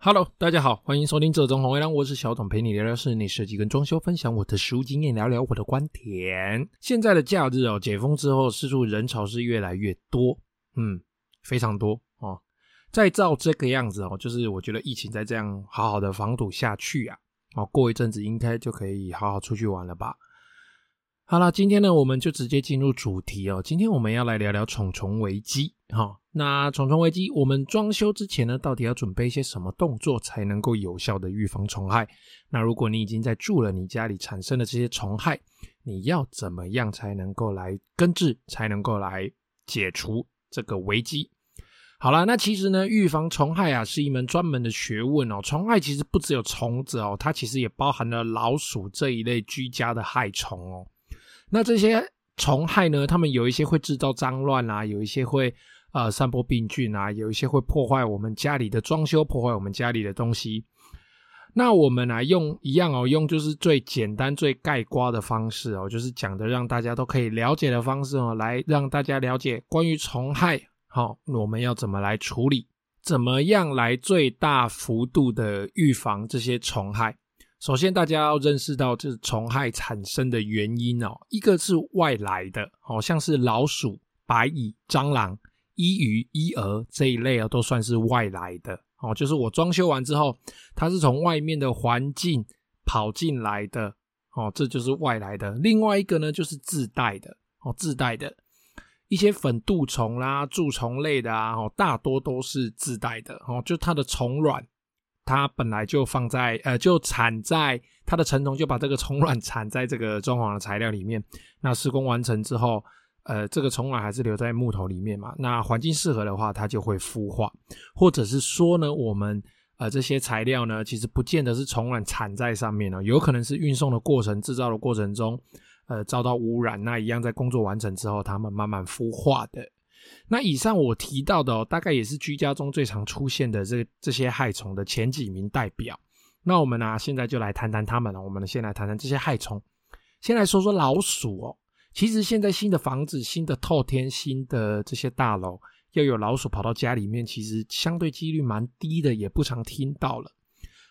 Hello，大家好，欢迎收听这中红微亮，我是小董，陪你聊聊室内设计跟装修，分享我的实务经验，聊聊我的观点。现在的假日哦，解封之后，四处人潮是越来越多，嗯，非常多哦。再照这个样子哦，就是我觉得疫情再这样好好的防堵下去啊，哦，过一阵子应该就可以好好出去玩了吧。好了，今天呢，我们就直接进入主题哦。今天我们要来聊聊虫虫危机，哈、那虫虫危机，我们装修之前呢，到底要准备一些什么动作才能够有效的预防虫害？那如果你已经在住了，你家里产生的这些虫害，你要怎么样才能够来根治，才能够来解除这个危机？好了，那其实呢，预防虫害啊，是一门专门的学问哦。虫害其实不只有虫子哦，它其实也包含了老鼠这一类居家的害虫哦。那这些虫害呢，它们有一些会制造脏乱啊，有一些会。呃，散播病菌啊，有一些会破坏我们家里的装修，破坏我们家里的东西。那我们来、啊、用一样哦，用就是最简单、最概括的方式哦，就是讲的让大家都可以了解的方式哦，来让大家了解关于虫害，好、哦，我们要怎么来处理，怎么样来最大幅度的预防这些虫害。首先，大家要认识到这虫害产生的原因哦，一个是外来的，好、哦、像是老鼠、白蚁、蟑螂。衣鱼、衣蛾这一类啊，都算是外来的哦。就是我装修完之后，它是从外面的环境跑进来的哦，这就是外来的。另外一个呢，就是自带的哦，自带的一些粉蠹虫啦、蛀虫类的啊，哦，大多都是自带的哦。就它的虫卵，它本来就放在呃，就产在它的成虫，就把这个虫卵产在这个装潢的材料里面。那施工完成之后。呃，这个虫卵还是留在木头里面嘛？那环境适合的话，它就会孵化，或者是说呢，我们呃这些材料呢，其实不见得是虫卵产在上面哦，有可能是运送的过程、制造的过程中，呃，遭到污染，那一样在工作完成之后，它们慢慢孵化的。那以上我提到的哦，大概也是居家中最常出现的这这些害虫的前几名代表。那我们呢，啊，现在就来谈谈他们了。我们先来谈谈这些害虫，先来说说老鼠哦。其实现在新的房子、新的透天、新的这些大楼，要有老鼠跑到家里面，其实相对几率蛮低的，也不常听到了。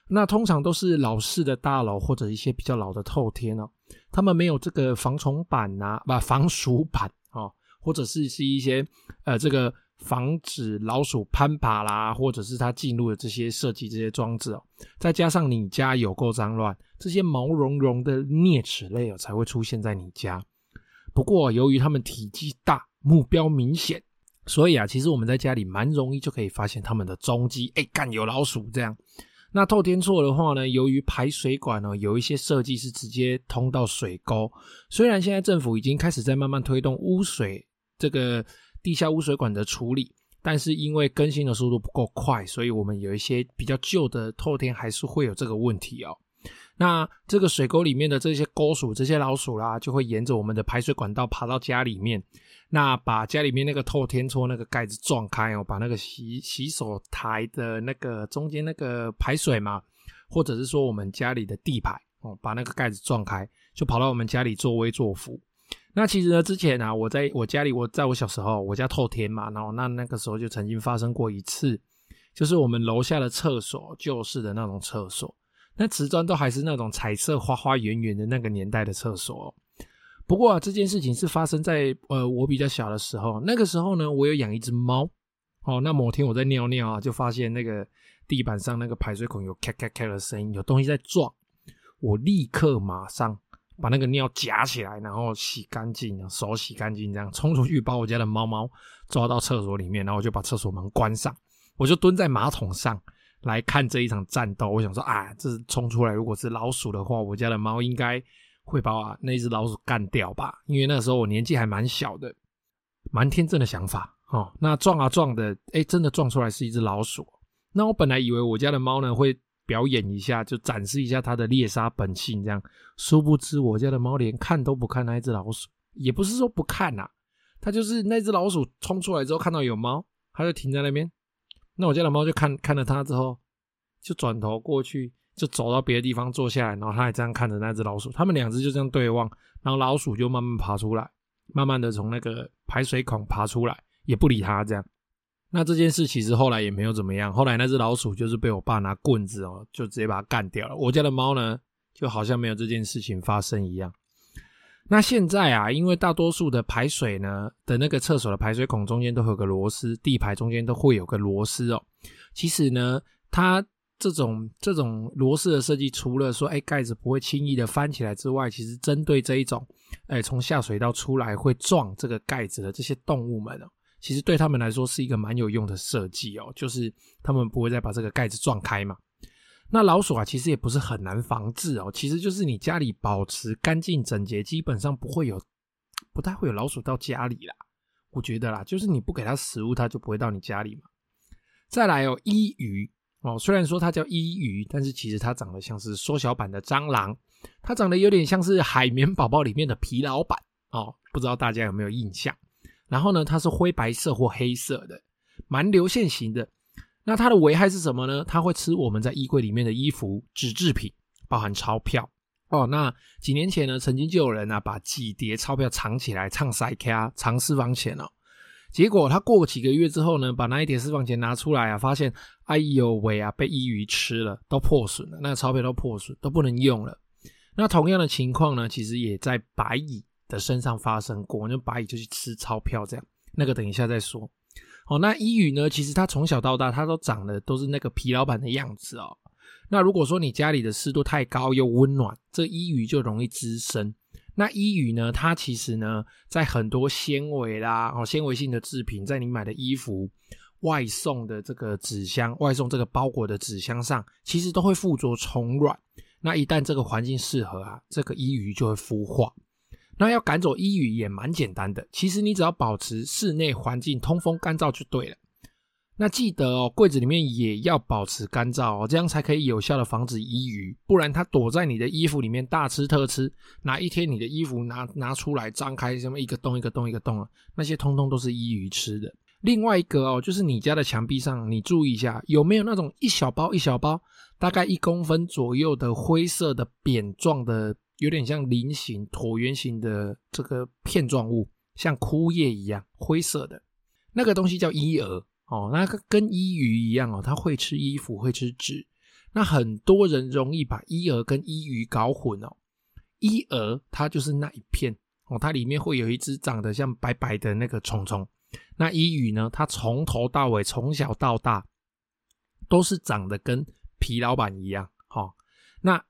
那通常都是老式的大楼或者一些比较老的透天哦，他们没有这个防虫板呐、啊，不防鼠板，或者是是一些呃这个防止老鼠攀爬啦，或者是它进入的这些设计这些装置哦，再加上你家有够脏乱，这些毛茸茸的啮齿类哦才会出现在你家。不过，由于它们体积大、目标明显，所以啊，其实我们在家里蛮容易就可以发现它们的踪迹。哎，干有老鼠这样。那透天厝的话呢，由于排水管呢有一些设计是直接通到水沟，虽然现在政府已经开始在慢慢推动污水这个地下污水管的处理，但是因为更新的速度不够快，所以我们有一些比较旧的透天还是会有这个问题哦。那这个水沟里面的这些沟鼠、这些老鼠啦，就会沿着我们的排水管道爬到家里面，那把家里面那个透天窗那个盖子撞开哦，把那个洗洗手台的那个中间那个排水嘛，或者是说我们家里的地排哦，把那个盖子撞开，就跑到我们家里作威作福。那其实呢，之前啊，我在我家里，我在我小时候，我家透天嘛，然后那那个时候就曾经发生过一次，就是我们楼下的厕所，旧式的那种厕所。那瓷砖都还是那种彩色花花圆圆的那个年代的厕所哦。不过啊，这件事情是发生在呃我比较小的时候。那个时候呢，我有养一只猫。哦，那某天我在尿尿啊，就发现那个地板上那个排水孔有咔咔咔的声音，有东西在撞。我立刻马上把那个尿夹起来，然后洗干净，手洗干净，这样冲出去把我家的猫猫抓到厕所里面，然后就把厕所门关上，我就蹲在马桶上。来看这一场战斗，我想说啊，这冲出来，如果是老鼠的话，我家的猫应该会把我那只老鼠干掉吧？因为那时候我年纪还蛮小的，蛮天真的想法哦。那撞啊撞的，哎，真的撞出来是一只老鼠。那我本来以为我家的猫呢会表演一下，就展示一下它的猎杀本性这样，殊不知我家的猫连看都不看那一只老鼠，也不是说不看呐，它就是那只老鼠冲出来之后看到有猫，它就停在那边。那我家的猫就看看了它之后，就转头过去，就走到别的地方坐下来，然后它也这样看着那只老鼠。它们两只就这样对望，然后老鼠就慢慢爬出来，慢慢的从那个排水孔爬出来，也不理它这样。那这件事其实后来也没有怎么样，后来那只老鼠就是被我爸拿棍子哦，就直接把它干掉了。我家的猫呢，就好像没有这件事情发生一样。那现在啊，因为大多数的排水呢的那个厕所的排水孔中间都有个螺丝，地排中间都会有个螺丝哦。其实呢，它这种这种螺丝的设计，除了说哎盖子不会轻易的翻起来之外，其实针对这一种哎从下水道出来会撞这个盖子的这些动物们哦。其实对他们来说是一个蛮有用的设计哦，就是他们不会再把这个盖子撞开嘛。那老鼠啊，其实也不是很难防治哦，其实就是你家里保持干净整洁，基本上不会有，不太会有老鼠到家里啦。我觉得啦，就是你不给它食物，它就不会到你家里嘛。再来哦，伊鱼哦，虽然说它叫伊鱼，但是其实它长得像是缩小版的蟑螂，它长得有点像是海绵宝宝里面的皮老板哦，不知道大家有没有印象？然后呢，它是灰白色或黑色的，蛮流线型的。那它的危害是什么呢？它会吃我们在衣柜里面的衣服、纸制品，包含钞票哦。那几年前呢，曾经就有人啊把几叠钞票藏起来，唱塞卡藏私房钱哦。结果他过几个月之后呢，把那一叠私房钱拿出来啊，发现哎呦喂啊，被伊鱼吃了，都破损了，那个钞票都破损，都不能用了。那同样的情况呢，其实也在白蚁的身上发生过，那白蚁就去吃钞票，这样那个等一下再说。哦，那伊鱼呢，其实它从小到大，它都长得都是那个皮老板的样子哦。那如果说你家里的湿度太高又温暖，这伊鱼就容易滋生。那伊鱼呢，它其实呢，在很多纤维啦，哦，纤维性的制品，在你买的衣服、外送的这个纸箱、外送这个包裹的纸箱上，其实都会附着虫卵。那一旦这个环境适合啊，这个伊鱼就会孵化。那要赶走伊鱼也蛮简单的，其实你只要保持室内环境通风干燥就对了。那记得哦，柜子里面也要保持干燥哦，这样才可以有效的防止伊鱼，不然它躲在你的衣服里面大吃特吃。哪一天你的衣服拿拿出来张开，什么一个洞一个洞一个洞啊，那些通通都是伊鱼吃的。另外一个哦，就是你家的墙壁上，你注意一下有没有那种一小包一小包，大概一公分左右的灰色的扁状的。有点像菱形、椭圆形的这个片状物，像枯叶一样灰色的，那个东西叫伊蛾哦。那个跟伊鱼一样哦，它会吃衣服，会吃纸。那很多人容易把伊蛾跟伊鱼搞混哦。伊蛾它就是那一片哦，它里面会有一只长得像白白的那个虫虫。那伊鱼呢，它从头到尾，从小到大都是长得跟皮老板一样。哦，那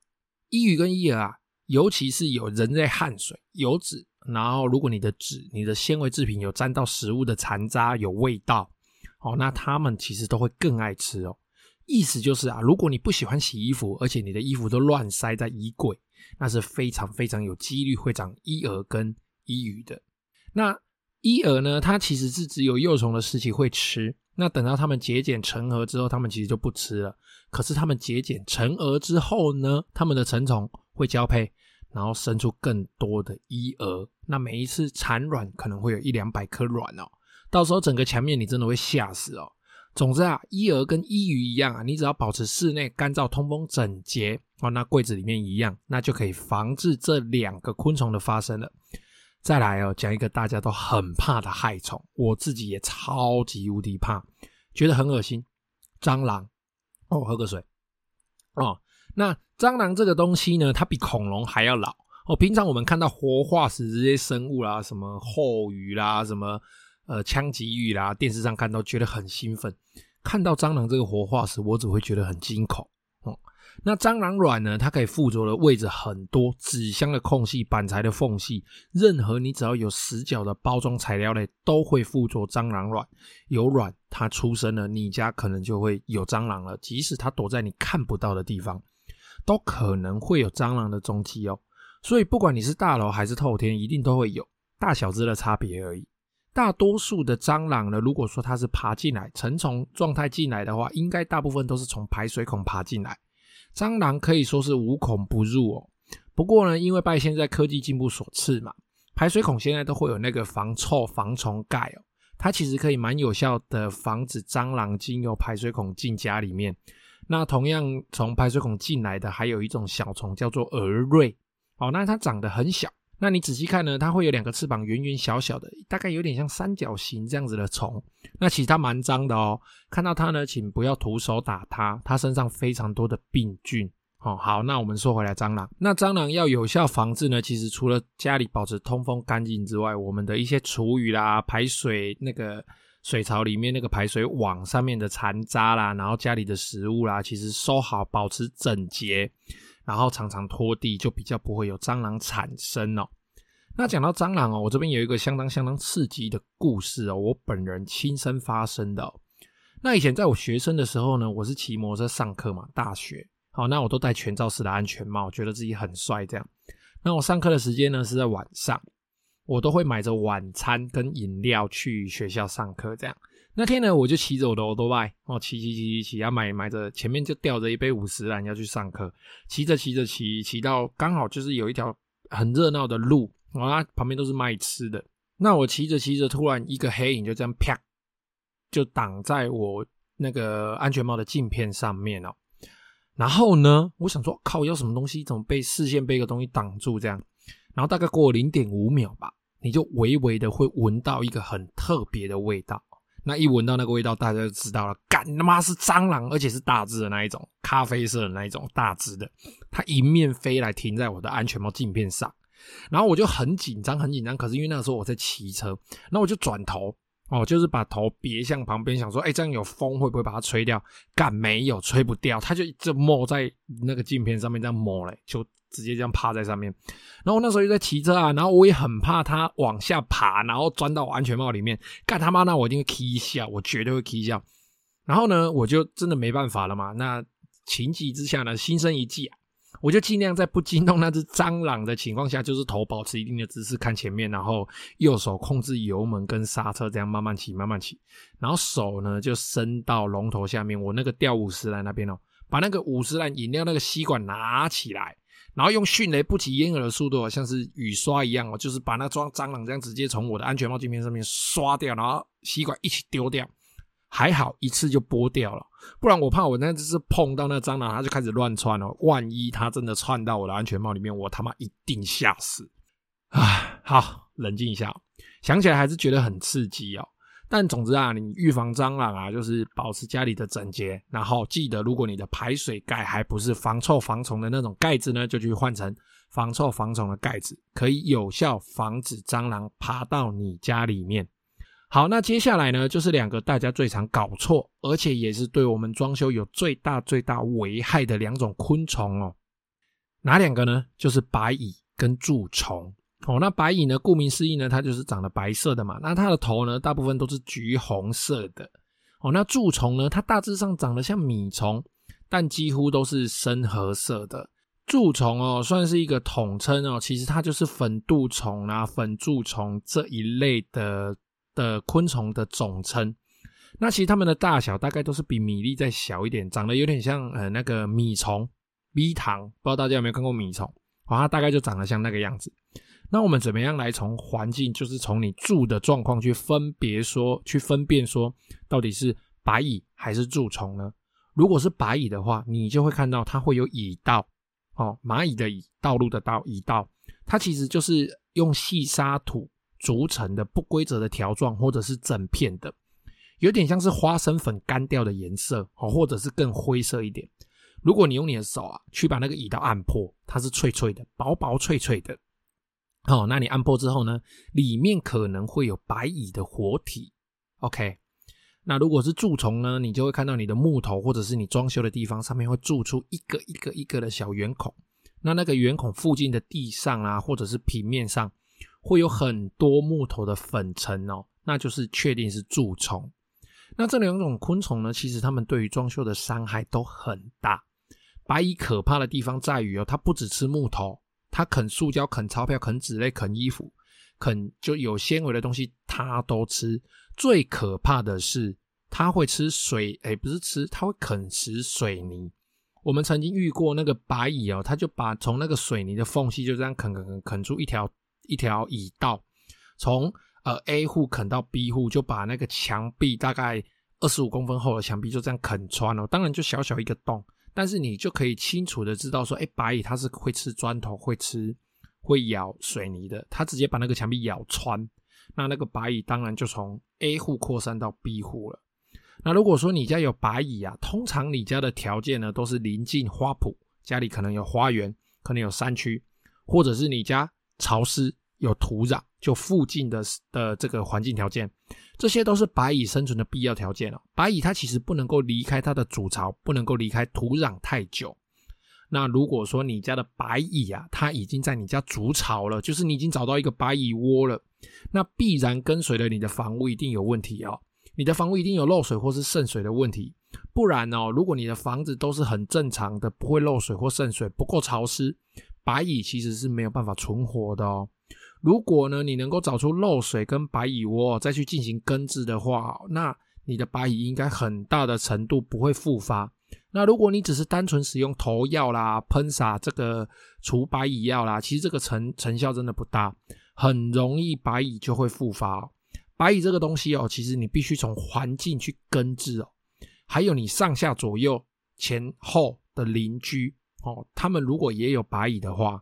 伊鱼跟伊蛾啊。尤其是有人类汗水、油脂，然后如果你的纸、你的纤维制品有沾到食物的残渣、有味道，哦，那它们其实都会更爱吃哦。意思就是啊，如果你不喜欢洗衣服，而且你的衣服都乱塞在衣柜，那是非常非常有几率会长衣蛾跟衣鱼的。那衣蛾呢，它其实是只有幼虫的时期会吃，那等到它们结茧成蛾之后，它们其实就不吃了。可是它们结茧成蛾之后呢，它们的成虫会交配。然后生出更多的伊蛾，那每一次产卵可能会有一两百颗卵哦，到时候整个墙面你真的会吓死哦。总之啊，伊蛾跟伊鱼一样啊，你只要保持室内干燥、通风、整洁哦，那柜子里面一样，那就可以防治这两个昆虫的发生了。再来哦，讲一个大家都很怕的害虫，我自己也超级无敌怕，觉得很恶心，蟑螂。哦，喝个水哦。那蟑螂这个东西呢，它比恐龙还要老哦。平常我们看到活化石这些生物啦，什么后鱼啦，什么呃枪击鱼啦，电视上看到觉得很兴奋。看到蟑螂这个活化石，我只会觉得很惊恐哦。那蟑螂卵呢，它可以附着的位置很多，纸箱的空隙、板材的缝隙，任何你只要有死角的包装材料类，都会附着蟑螂卵。有卵，它出生了，你家可能就会有蟑螂了，即使它躲在你看不到的地方。都可能会有蟑螂的踪迹哦，所以不管你是大楼还是透天，一定都会有大小只的差别而已。大多数的蟑螂呢，如果说它是爬进来，成虫状态进来的话，应该大部分都是从排水孔爬进来。蟑螂可以说是无孔不入哦。不过呢，因为拜现在科技进步所赐嘛，排水孔现在都会有那个防臭防虫盖哦，它其实可以蛮有效的防止蟑螂经由排水孔进家里面。那同样从排水孔进来的还有一种小虫叫做蛾蚋，哦，那它长得很小，那你仔细看呢，它会有两个翅膀，圆圆小小的，大概有点像三角形这样子的虫。那其实它蛮脏的哦，看到它呢，请不要徒手打它，它身上非常多的病菌。哦，好，那我们说回来，蟑螂。那蟑螂要有效防治呢，其实除了家里保持通风干净之外，我们的一些厨余啦、排水那个水槽里面那个排水网上面的残渣啦，然后家里的食物啦，其实收好，保持整洁。然后常常拖地，就比较不会有蟑螂产生哦。那讲到蟑螂哦，我这边有一个相当相当刺激的故事哦，我本人亲身发生的。那以前在我学生的时候呢，我是骑摩托车上课嘛，大学，好，那我都戴全罩式的安全帽，觉得自己很帅这样。那我上课的时间呢是在晚上，我都会买着晚餐跟饮料去学校上课这样。那天呢，我就骑着我的欧多拜哦，骑骑骑骑骑，要买买着前面就吊着一杯五十岚要去上课，骑着骑着骑骑到刚好就是有一条很热闹的路，哦，那旁边都是卖吃的。那我骑着骑着，突然一个黑影就这样啪，就挡在我那个安全帽的镜片上面哦。然后呢，我想说靠，要什么东西怎么被视线被一个东西挡住这样？然后大概过零点五秒吧，你就微微的会闻到一个很特别的味道。那一闻到那个味道，大家就知道了，干他妈是蟑螂，而且是大只的那一种，咖啡色的那一种大只的，它迎面飞来，停在我的安全帽镜片上，然后我就很紧张，很紧张。可是因为那个时候我在骑车，那我就转头，哦，就是把头别向旁边，想说，哎，这样有风会不会把它吹掉？干没有，吹不掉，它就一直摸在那个镜片上面，这样摸嘞，就。直接这样趴在上面，然后那时候又在骑车啊，然后我也很怕它往下爬，然后钻到我安全帽里面，干他妈，那我一定会踢笑，我绝对会踢笑。然后呢，我就真的没办法了嘛。那情急之下呢，心生一计啊，我就尽量在不惊动那只蟑螂的情况下，就是头保持一定的姿势看前面，然后右手控制油门跟刹车，这样慢慢骑，慢慢骑。然后手呢就伸到龙头下面，我那个吊五十岚那边哦，把那个五十岚饮料那个吸管拿起来。然后用迅雷不及掩耳的速度，像是雨刷一样哦，就是把那装蟑螂这样直接从我的安全帽镜片上面刷掉，然后吸管一起丢掉。还好一次就剥掉了，不然我怕我那只是碰到那蟑螂，它就开始乱窜了。万一它真的窜到我的安全帽里面，我他妈一定吓死！啊，好，冷静一下，想起来还是觉得很刺激哦。但总之啊，你预防蟑螂啊，就是保持家里的整洁，然后记得，如果你的排水盖还不是防臭防虫的那种盖子呢，就去换成防臭防虫的盖子，可以有效防止蟑螂爬到你家里面。好，那接下来呢，就是两个大家最常搞错，而且也是对我们装修有最大最大危害的两种昆虫哦。哪两个呢？就是白蚁跟蛀虫。哦，那白蚁呢？顾名思义呢，它就是长得白色的嘛。那它的头呢，大部分都是橘红色的。哦，那蛀虫呢，它大致上长得像米虫，但几乎都是深褐色的。蛀虫哦，算是一个统称哦，其实它就是粉蠹虫啊、粉蛀虫这一类的的昆虫的总称。那其实它们的大小大概都是比米粒再小一点，长得有点像呃那个米虫、蜜糖。不知道大家有没有看过米虫？哦，它大概就长得像那个样子。那我们怎么样来从环境，就是从你住的状况去分别说，去分辨说到底是白蚁还是蛀虫呢？如果是白蚁的话，你就会看到它会有蚁道，哦，蚂蚁的蚁，道路的道，蚁道，它其实就是用细沙土逐层的不规则的条状，或者是整片的，有点像是花生粉干掉的颜色，哦，或者是更灰色一点。如果你用你的手啊，去把那个蚁道按破，它是脆脆的，薄薄脆脆的。好、哦，那你按破之后呢，里面可能会有白蚁的活体。OK，那如果是蛀虫呢，你就会看到你的木头或者是你装修的地方上面会蛀出一个一个一个的小圆孔。那那个圆孔附近的地上啊，或者是平面上会有很多木头的粉尘哦，那就是确定是蛀虫。那这两种昆虫呢，其实它们对于装修的伤害都很大。白蚁可怕的地方在于哦，它不只吃木头。它啃塑胶、啃钞票、啃纸类、啃衣服、啃就有纤维的东西，它都吃。最可怕的是，它会吃水，哎，不是吃，它会啃食水泥。我们曾经遇过那个白蚁哦，它就把从那个水泥的缝隙就这样啃啃啃啃出一条一条蚁道，从呃 A 户啃到 B 户，就把那个墙壁大概二十五公分厚的墙壁就这样啃穿了。当然就小小一个洞。但是你就可以清楚的知道说，哎，白蚁它是会吃砖头，会吃会咬水泥的，它直接把那个墙壁咬穿，那那个白蚁当然就从 A 户扩散到 B 户了。那如果说你家有白蚁啊，通常你家的条件呢都是临近花圃，家里可能有花园，可能有山区，或者是你家潮湿有土壤，就附近的的这个环境条件，这些都是白蚁生存的必要条件了。白蚁它其实不能够离开它的主巢，不能够离开土壤太久。那如果说你家的白蚁啊，它已经在你家筑巢了，就是你已经找到一个白蚁窝了，那必然跟随着你的房屋一定有问题哦。你的房屋一定有漏水或是渗水的问题，不然哦，如果你的房子都是很正常的，不会漏水或渗水，不够潮湿，白蚁其实是没有办法存活的哦。如果呢，你能够找出漏水跟白蚁窝，再去进行根治的话，那你的白蚁应该很大的程度不会复发。那如果你只是单纯使用投药啦、喷洒这个除白蚁药啦，其实这个成成效真的不大，很容易白蚁就会复发。白蚁这个东西哦，其实你必须从环境去根治哦，还有你上下左右前后的邻居哦，他们如果也有白蚁的话，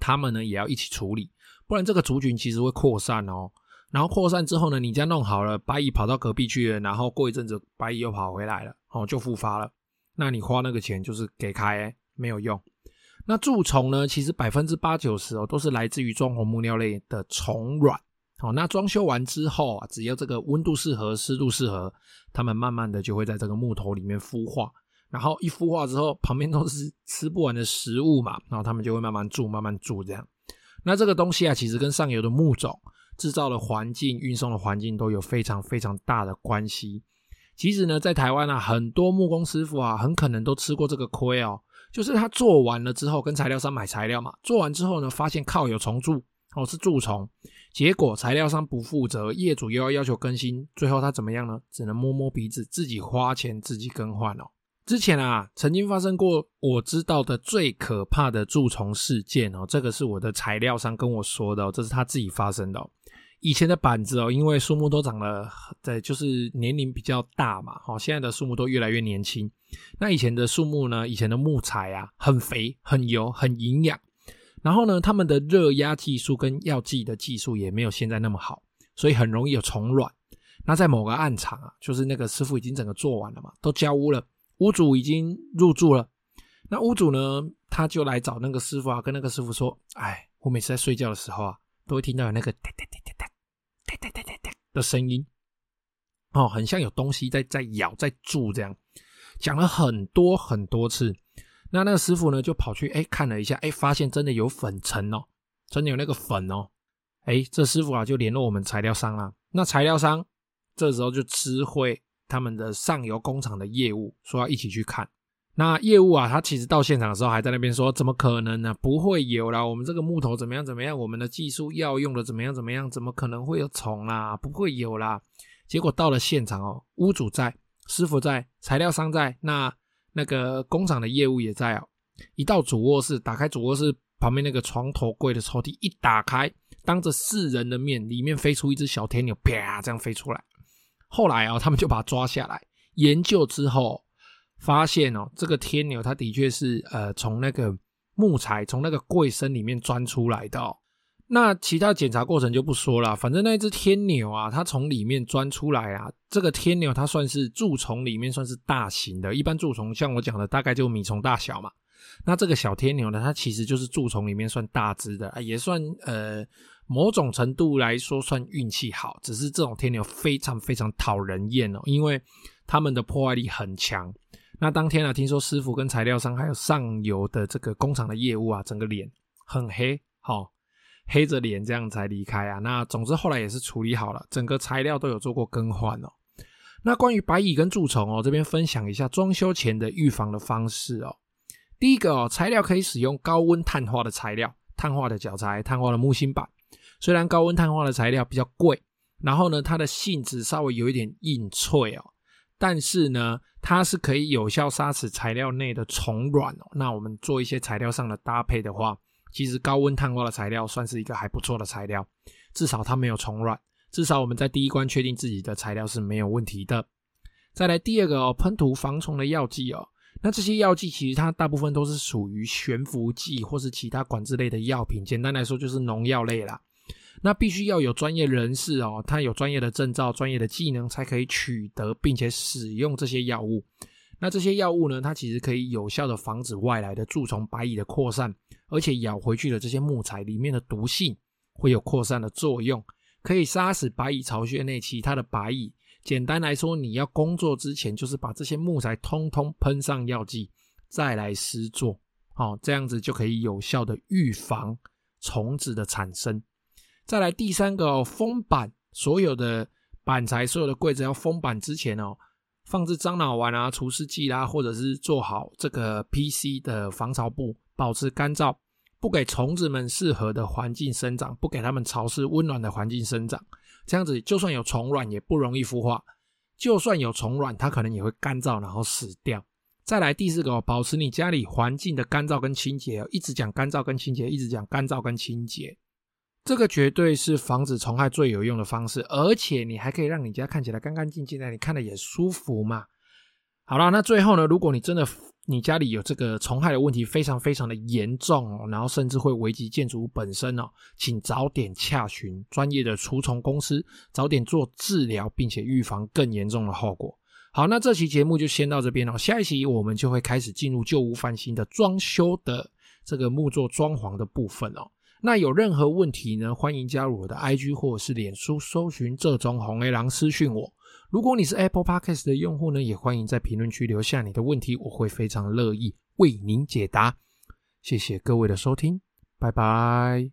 他们呢也要一起处理，不然这个族群其实会扩散哦。然后扩散之后呢，你家弄好了，白蚁跑到隔壁去了，然后过一阵子白蚁又跑回来了，哦，就复发了。那你花那个钱就是给开、没有用。那蛀虫呢？其实百分之八九十哦，都是来自于装红木料类的虫卵。哦，那装修完之后啊，只要这个温度适合、湿度适合，它们慢慢的就会在这个木头里面孵化。然后一孵化之后，旁边都是吃不完的食物嘛，然后它们就会慢慢蛀、慢慢蛀这样。那这个东西啊，其实跟上游的木种、制造的环境、运送的环境都有非常非常大的关系。其实呢，在台湾啊，很多木工师傅啊，很可能都吃过这个亏哦。就是他做完了之后，跟材料商买材料嘛，做完之后呢，发现靠有虫蛀哦，是蛀虫。结果材料商不负责，业主又要要求更新，最后他怎么样呢？只能摸摸鼻子，自己花钱自己更换哦。之前啊，曾经发生过我知道的最可怕的蛀虫事件哦，这个是我的材料商跟我说的哦，这是他自己发生的哦。以前的板子哦，因为树木都长得在，就是年龄比较大嘛，好，现在的树木都越来越年轻。那以前的树木呢，以前的木材啊，很肥、很油、很营养。然后呢，他们的热压技术跟药剂的技术也没有现在那么好，所以很容易有虫卵。那在某个案场啊，就是那个师傅已经整个做完了嘛，都交屋了，屋主已经入住了。那屋主呢，他就来找那个师傅啊，跟那个师傅说：“哎，我每次在睡觉的时候啊，都会听到有那个哒哒哒哒哒。”哒哒哒哒哒的声音，哦，很像有东西在在咬在蛀这样，讲了很多很多次。那那个师傅呢，就跑去哎看了一下，哎，发现真的有粉尘哦，真的有那个粉哦。哎，这师傅啊就联络我们材料商啊。那材料商这时候就知会他们的上游工厂的业务，说要一起去看。那业务啊，他其实到现场的时候还在那边说：“怎么可能呢、不会有啦！我们这个木头怎么样怎么样？我们的技术要用的怎么样怎么样？怎么可能会有虫啦？不会有啦！”结果到了现场哦，屋主在，师傅在，材料商在，那那个工厂的业务也在哦。一到主卧室，打开主卧室旁边那个床头柜的抽屉，一打开，当着世人的面，里面飞出一只小天牛，啪，这样飞出来。后来啊、他们就把它抓下来研究之后。发现哦，这个天牛它的确是呃从那个木材从那个柜身里面钻出来的。那其他检查过程就不说了，反正那只天牛啊，它从里面钻出来啊，这个天牛它算是蛀虫里面算是大型的，一般蛀虫像我讲的大概就米虫大小嘛。那这个小天牛呢，它其实就是蛀虫里面算大只的啊，也算呃某种程度来说算运气好。只是这种天牛非常非常讨人厌哦，因为他们的破坏力很强。那当天啊，听说师傅跟材料商还有上游的这个工厂的业务啊，整个脸很黑，好、哦、黑着脸这样才离开啊。那总之后来也是处理好了，整个材料都有做过更换哦。那关于白蚁跟蛀虫哦，这边分享一下装修前的预防的方式哦。第一个哦，材料可以使用高温碳化的材料，碳化的脚材、碳化的木芯板。虽然高温碳化的材料比较贵，然后呢，它的性质稍微有一点硬脆哦。但是呢，它是可以有效杀死材料内的虫卵哦。那我们做一些材料上的搭配的话，其实高温碳化的材料算是一个还不错的材料，至少它没有虫卵，至少我们在第一关确定自己的材料是没有问题的。再来第二个哦，喷涂防虫的药剂哦。那这些药剂其实它大部分都是属于悬浮剂或是其他管制类的药品，简单来说就是农药类啦。那必须要有专业人士哦，他有专业的证照、专业的技能，才可以取得并且使用这些药物。那这些药物呢，它其实可以有效的防止外来的蛀虫、白蚁的扩散，而且咬回去的这些木材里面的毒性会有扩散的作用，可以杀死白蚁巢穴内其他的白蚁。简单来说，你要工作之前，就是把这些木材通通喷上药剂，再来施作，好，这样子就可以有效的预防虫子的产生。再来第三个哦，封板，所有的板材、所有的柜子要封板之前哦，放置樟脑丸啊、除湿剂啦，或者是做好这个 PC 的防潮布，保持干燥，不给虫子们适合的环境生长，不给它们潮湿温暖的环境生长。这样子，就算有虫卵也不容易孵化；就算有虫卵，它可能也会干燥然后死掉。再来第四个，保持你家里环境的干燥跟清洁。一直讲干燥跟清洁，一直讲干燥跟清洁，这个绝对是防止虫害最有用的方式。而且你还可以让你家看起来干干净净的，你看了也舒服嘛。好了，那最后呢，如果你真的你家里有这个虫害的问题，非常非常的严重哦，然后甚至会危及建筑物本身哦，请早点洽询专业的除虫公司，早点做治疗，并且预防更严重的后果。好，那这期节目就先到这边哦，下一期我们就会开始进入旧屋翻新的装修的这个木作装潢的部分哦。那有任何问题呢，欢迎加入我的 IG 或者是脸书，搜寻这种红 A 狼私讯我。如果你是 Apple Podcast 的用户呢，也欢迎在评论区留下你的问题，我会非常乐意为您解答。谢谢各位的收听，拜拜。